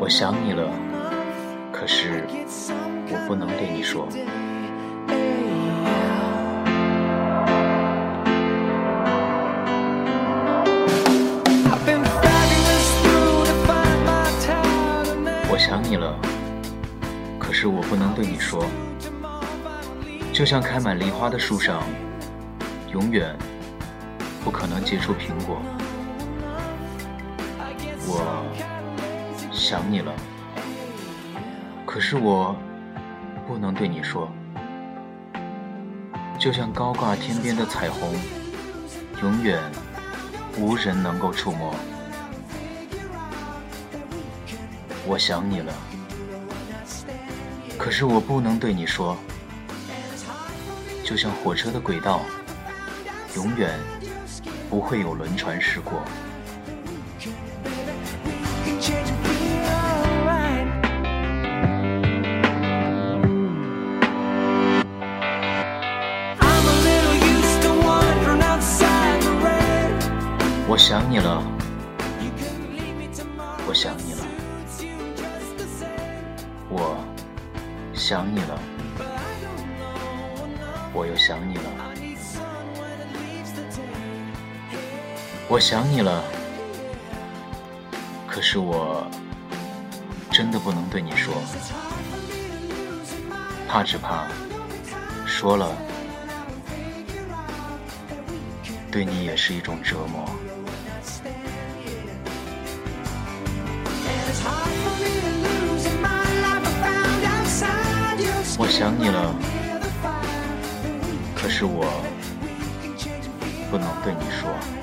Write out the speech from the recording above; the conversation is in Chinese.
我想你了，可是我不能对你说。我想你了，可是我不能对你说。就像开满梨花的树上，永远不可能结出苹果。我想你了，可是我不能对你说。就像高挂天边的彩虹，永远无人能够触摸。我想你了，可是我不能对你说。就像火车的轨道，永远不会有轮船驶过。我想你了，我想你了，我想你了，我又想你了，我想你了，可是我真的不能对你说，怕只怕说了，对你也是一种折磨。想你了，可是我不能对你说。